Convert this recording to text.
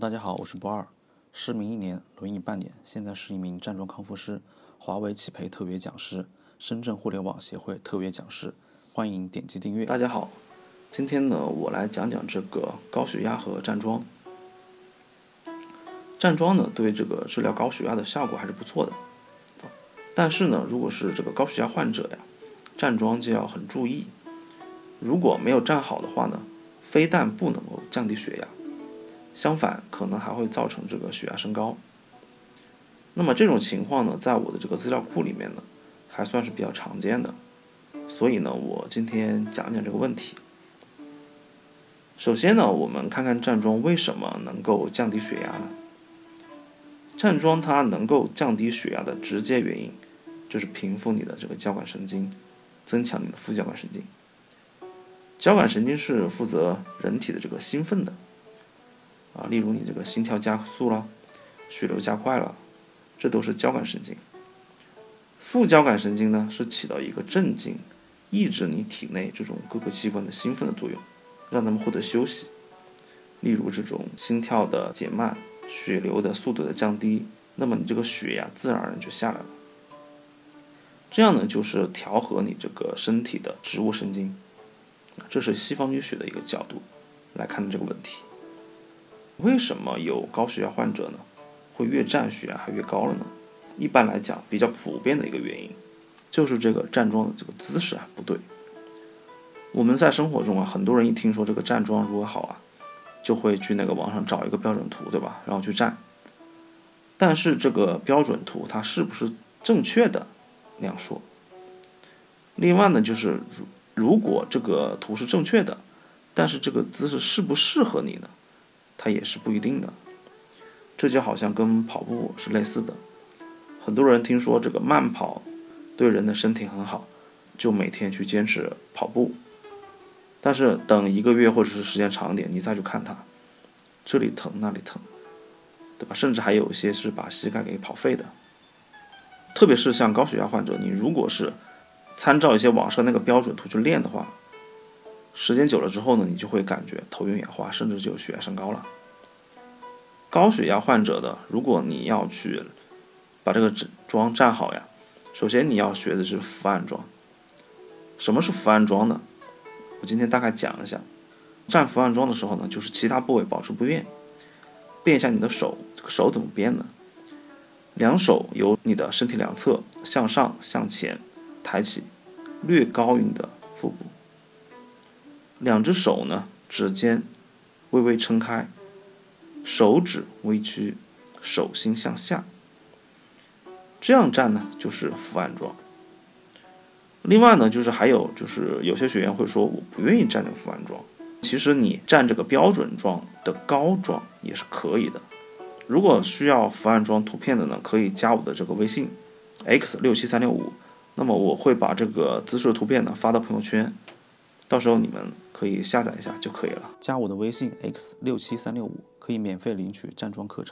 大家好，我是博二，失明一年，轮椅半年，现在是一名站桩康复师，华为企培特别讲师，深圳互联网协会特别讲师，欢迎点击订阅。大家好，今天呢，我来讲讲这个高血压和站桩。站桩呢，对这个治疗高血压的效果还是不错的，但是呢，如果是这个高血压患者呀，站桩就要很注意，如果没有站好的话呢，非但不能够降低血压。相反，可能还会造成这个血压升高。那么这种情况呢，在我的这个资料库里面呢，还算是比较常见的。所以呢，我今天讲讲这个问题。首先呢，我们看看站桩为什么能够降低血压呢？站桩它能够降低血压的直接原因，就是平复你的这个交感神经，增强你的副交感神经。交感神经是负责人体的这个兴奋的。啊，例如你这个心跳加速了，血流加快了，这都是交感神经。副交感神经呢，是起到一个镇静、抑制你体内这种各个器官的兴奋的作用，让他们获得休息。例如这种心跳的减慢，血流的速度的降低，那么你这个血压自然而然就下来了。这样呢，就是调和你这个身体的植物神经。这是西方医学的一个角度来看这个问题。为什么有高血压患者呢？会越站血压还越高了呢？一般来讲，比较普遍的一个原因，就是这个站桩的这个姿势啊不对。我们在生活中啊，很多人一听说这个站桩如何好啊，就会去那个网上找一个标准图，对吧？然后去站。但是这个标准图它是不是正确的，那样说。另外呢，就是如果这个图是正确的，但是这个姿势适不适合你呢？它也是不一定的，这就好像跟跑步是类似的。很多人听说这个慢跑对人的身体很好，就每天去坚持跑步。但是等一个月或者是时间长点，你再去看它，这里疼那里疼，对吧？甚至还有一些是把膝盖给跑废的。特别是像高血压患者，你如果是参照一些网上那个标准图去练的话。时间久了之后呢，你就会感觉头晕眼花，甚至就血压升高了。高血压患者的，如果你要去把这个桩站好呀，首先你要学的是伏案桩。什么是伏案桩呢？我今天大概讲一下。站伏案桩的时候呢，就是其他部位保持不变，变一下你的手。这个手怎么变呢？两手由你的身体两侧向上向前抬起，略高于你的腹部。两只手呢，指尖微微撑开，手指微屈，手心向下。这样站呢，就是伏案桩。另外呢，就是还有就是有些学员会说，我不愿意站这个伏案桩。其实你站这个标准桩的高桩也是可以的。如果需要伏案桩图片的呢，可以加我的这个微信 x 六七三六五，那么我会把这个姿势图片呢发到朋友圈。到时候你们可以下载一下就可以了。加我的微信 x 六七三六五，可以免费领取站桩课程。